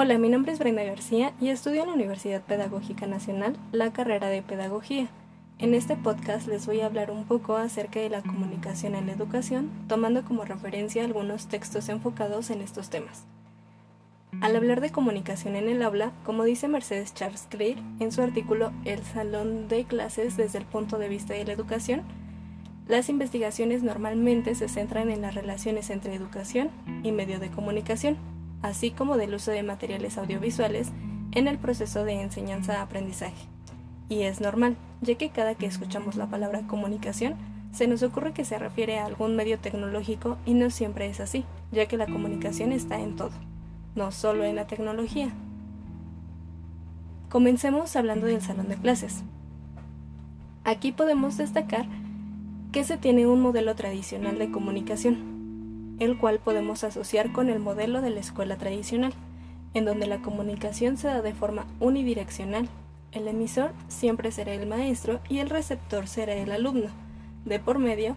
Hola, mi nombre es Brenda García y estudio en la Universidad Pedagógica Nacional la carrera de Pedagogía. En este podcast les voy a hablar un poco acerca de la comunicación en la educación, tomando como referencia algunos textos enfocados en estos temas. Al hablar de comunicación en el aula, como dice Mercedes Charles Clear en su artículo El salón de clases desde el punto de vista de la educación, las investigaciones normalmente se centran en las relaciones entre educación y medio de comunicación así como del uso de materiales audiovisuales en el proceso de enseñanza-aprendizaje. Y es normal, ya que cada que escuchamos la palabra comunicación, se nos ocurre que se refiere a algún medio tecnológico y no siempre es así, ya que la comunicación está en todo, no solo en la tecnología. Comencemos hablando del salón de clases. Aquí podemos destacar que se tiene un modelo tradicional de comunicación, el cual podemos asociar con el modelo de la escuela tradicional, en donde la comunicación se da de forma unidireccional. El emisor siempre será el maestro y el receptor será el alumno. De por medio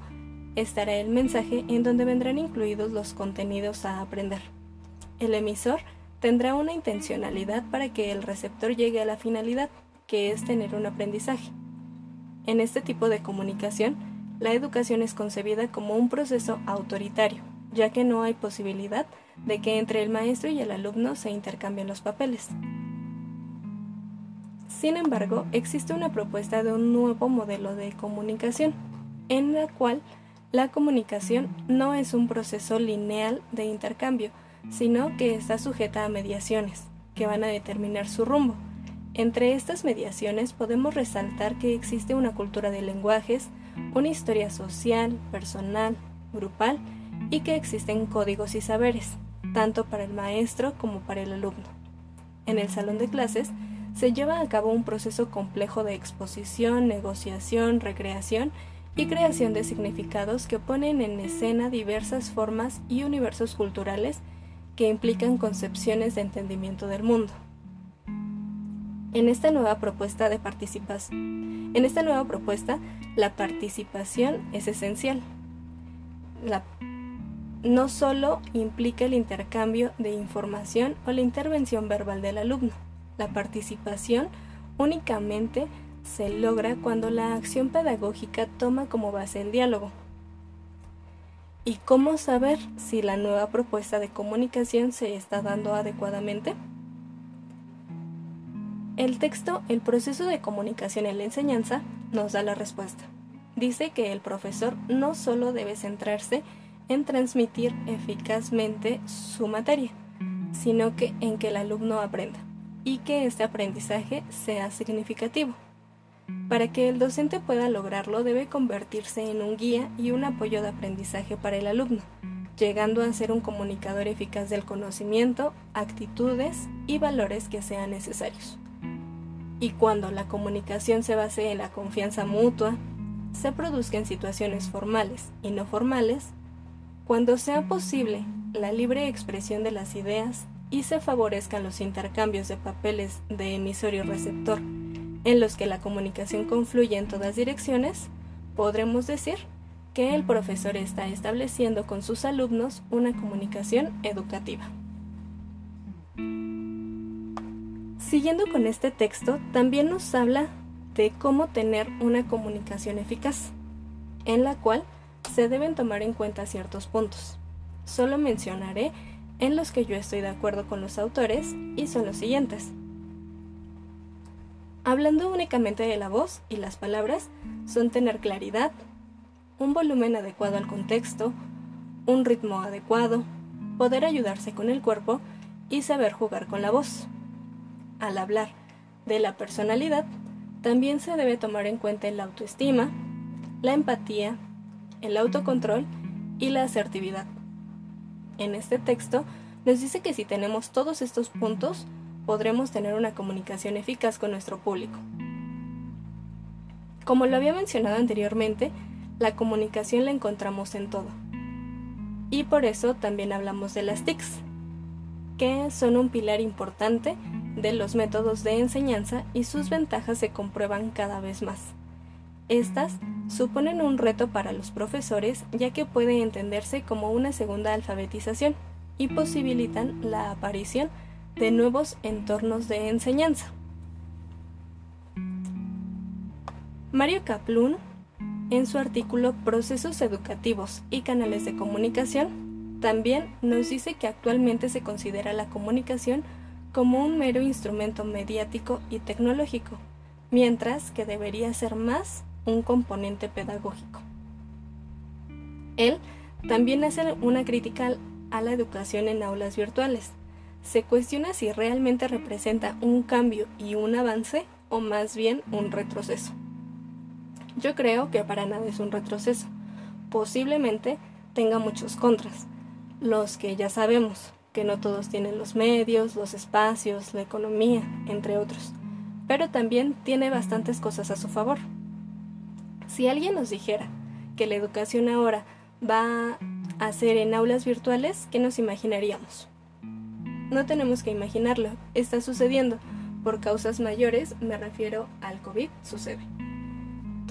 estará el mensaje en donde vendrán incluidos los contenidos a aprender. El emisor tendrá una intencionalidad para que el receptor llegue a la finalidad, que es tener un aprendizaje. En este tipo de comunicación, la educación es concebida como un proceso autoritario, ya que no hay posibilidad de que entre el maestro y el alumno se intercambien los papeles. Sin embargo, existe una propuesta de un nuevo modelo de comunicación, en la cual la comunicación no es un proceso lineal de intercambio, sino que está sujeta a mediaciones, que van a determinar su rumbo. Entre estas mediaciones podemos resaltar que existe una cultura de lenguajes, una historia social, personal, grupal, y que existen códigos y saberes, tanto para el maestro como para el alumno. En el salón de clases se lleva a cabo un proceso complejo de exposición, negociación, recreación y creación de significados que ponen en escena diversas formas y universos culturales que implican concepciones de entendimiento del mundo. En esta nueva propuesta de participación, en esta nueva propuesta, la participación es esencial. No solo implica el intercambio de información o la intervención verbal del alumno. La participación únicamente se logra cuando la acción pedagógica toma como base el diálogo. ¿Y cómo saber si la nueva propuesta de comunicación se está dando adecuadamente? El texto El proceso de comunicación en la enseñanza nos da la respuesta. Dice que el profesor no solo debe centrarse en transmitir eficazmente su materia, sino que en que el alumno aprenda y que este aprendizaje sea significativo. Para que el docente pueda lograrlo debe convertirse en un guía y un apoyo de aprendizaje para el alumno, llegando a ser un comunicador eficaz del conocimiento, actitudes y valores que sean necesarios. Y cuando la comunicación se base en la confianza mutua, se produzca en situaciones formales y no formales, cuando sea posible la libre expresión de las ideas y se favorezcan los intercambios de papeles de emisor y receptor, en los que la comunicación confluye en todas direcciones, podremos decir que el profesor está estableciendo con sus alumnos una comunicación educativa. Siguiendo con este texto, también nos habla de cómo tener una comunicación eficaz, en la cual se deben tomar en cuenta ciertos puntos. Solo mencionaré en los que yo estoy de acuerdo con los autores y son los siguientes. Hablando únicamente de la voz y las palabras, son tener claridad, un volumen adecuado al contexto, un ritmo adecuado, poder ayudarse con el cuerpo y saber jugar con la voz. Al hablar de la personalidad, también se debe tomar en cuenta la autoestima, la empatía, el autocontrol y la asertividad. En este texto nos dice que si tenemos todos estos puntos, podremos tener una comunicación eficaz con nuestro público. Como lo había mencionado anteriormente, la comunicación la encontramos en todo. Y por eso también hablamos de las TICs, que son un pilar importante de los métodos de enseñanza y sus ventajas se comprueban cada vez más. Estas suponen un reto para los profesores ya que puede entenderse como una segunda alfabetización y posibilitan la aparición de nuevos entornos de enseñanza. Mario Kaplun, en su artículo Procesos educativos y canales de comunicación, también nos dice que actualmente se considera la comunicación como un mero instrumento mediático y tecnológico, mientras que debería ser más un componente pedagógico. Él también hace una crítica a la educación en aulas virtuales. Se cuestiona si realmente representa un cambio y un avance o más bien un retroceso. Yo creo que para nada es un retroceso. Posiblemente tenga muchos contras, los que ya sabemos, que no todos tienen los medios, los espacios, la economía, entre otros, pero también tiene bastantes cosas a su favor. Si alguien nos dijera que la educación ahora va a ser en aulas virtuales, ¿qué nos imaginaríamos? No tenemos que imaginarlo, está sucediendo. Por causas mayores, me refiero al COVID, sucede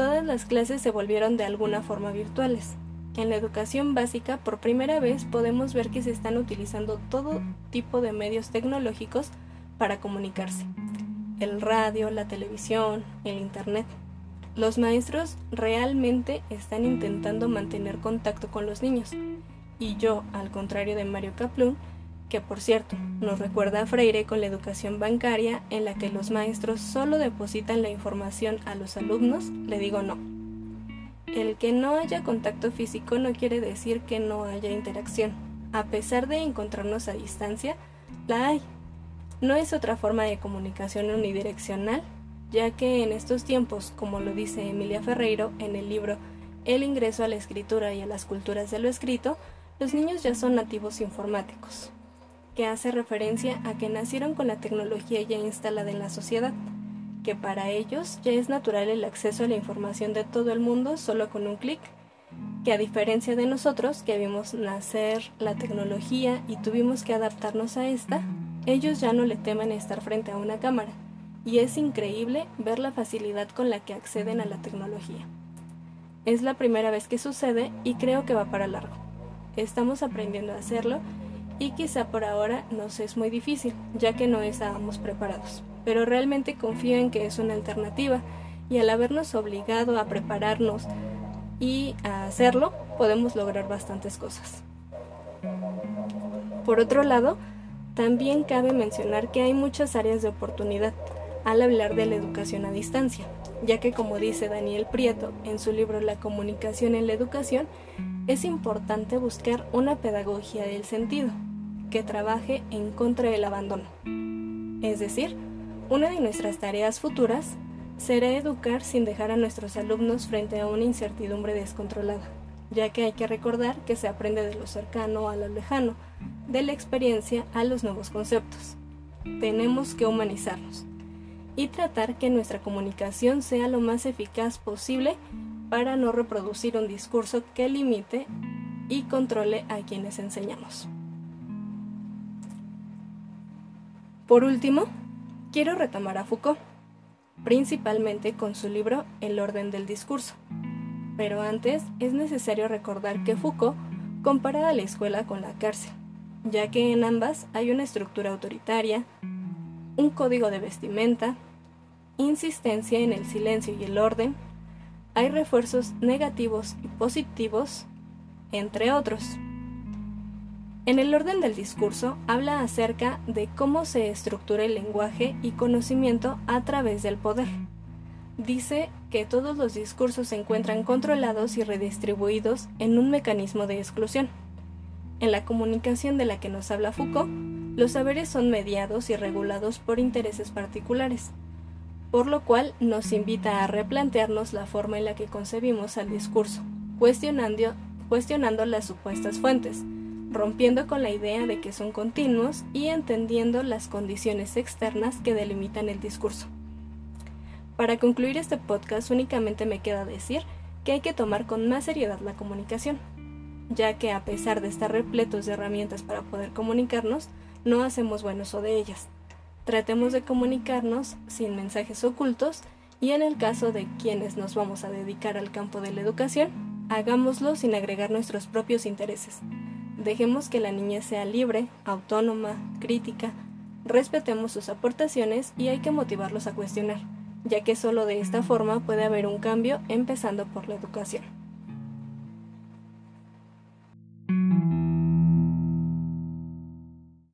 todas las clases se volvieron de alguna forma virtuales. En la educación básica, por primera vez podemos ver que se están utilizando todo tipo de medios tecnológicos para comunicarse. El radio, la televisión, el Internet. Los maestros realmente están intentando mantener contacto con los niños. Y yo, al contrario de Mario Kaplun, que por cierto nos recuerda a Freire con la educación bancaria en la que los maestros solo depositan la información a los alumnos, le digo no. El que no haya contacto físico no quiere decir que no haya interacción. A pesar de encontrarnos a distancia, la hay. No es otra forma de comunicación unidireccional, ya que en estos tiempos, como lo dice Emilia Ferreiro en el libro El ingreso a la escritura y a las culturas de lo escrito, los niños ya son nativos informáticos que hace referencia a que nacieron con la tecnología ya instalada en la sociedad, que para ellos ya es natural el acceso a la información de todo el mundo solo con un clic, que a diferencia de nosotros que vimos nacer la tecnología y tuvimos que adaptarnos a esta, ellos ya no le temen estar frente a una cámara, y es increíble ver la facilidad con la que acceden a la tecnología. Es la primera vez que sucede y creo que va para largo. Estamos aprendiendo a hacerlo y quizá por ahora nos es muy difícil, ya que no estábamos preparados. Pero realmente confío en que es una alternativa y al habernos obligado a prepararnos y a hacerlo, podemos lograr bastantes cosas. Por otro lado, también cabe mencionar que hay muchas áreas de oportunidad al hablar de la educación a distancia, ya que como dice Daniel Prieto en su libro La comunicación en la educación, es importante buscar una pedagogía del sentido, que trabaje en contra del abandono. Es decir, una de nuestras tareas futuras será educar sin dejar a nuestros alumnos frente a una incertidumbre descontrolada, ya que hay que recordar que se aprende de lo cercano a lo lejano, de la experiencia a los nuevos conceptos. Tenemos que humanizarnos y tratar que nuestra comunicación sea lo más eficaz posible para no reproducir un discurso que limite y controle a quienes enseñamos. Por último, quiero retomar a Foucault, principalmente con su libro El orden del discurso. Pero antes es necesario recordar que Foucault compara la escuela con la cárcel, ya que en ambas hay una estructura autoritaria, un código de vestimenta, insistencia en el silencio y el orden, hay refuerzos negativos y positivos, entre otros. En el orden del discurso habla acerca de cómo se estructura el lenguaje y conocimiento a través del poder. Dice que todos los discursos se encuentran controlados y redistribuidos en un mecanismo de exclusión. En la comunicación de la que nos habla Foucault, los saberes son mediados y regulados por intereses particulares, por lo cual nos invita a replantearnos la forma en la que concebimos al discurso, cuestionando, cuestionando las supuestas fuentes, rompiendo con la idea de que son continuos y entendiendo las condiciones externas que delimitan el discurso. Para concluir este podcast únicamente me queda decir que hay que tomar con más seriedad la comunicación, ya que a pesar de estar repletos de herramientas para poder comunicarnos, no hacemos buen uso de ellas. Tratemos de comunicarnos sin mensajes ocultos y en el caso de quienes nos vamos a dedicar al campo de la educación, hagámoslo sin agregar nuestros propios intereses Dejemos que la niña sea libre, autónoma, crítica, respetemos sus aportaciones y hay que motivarlos a cuestionar, ya que solo de esta forma puede haber un cambio empezando por la educación.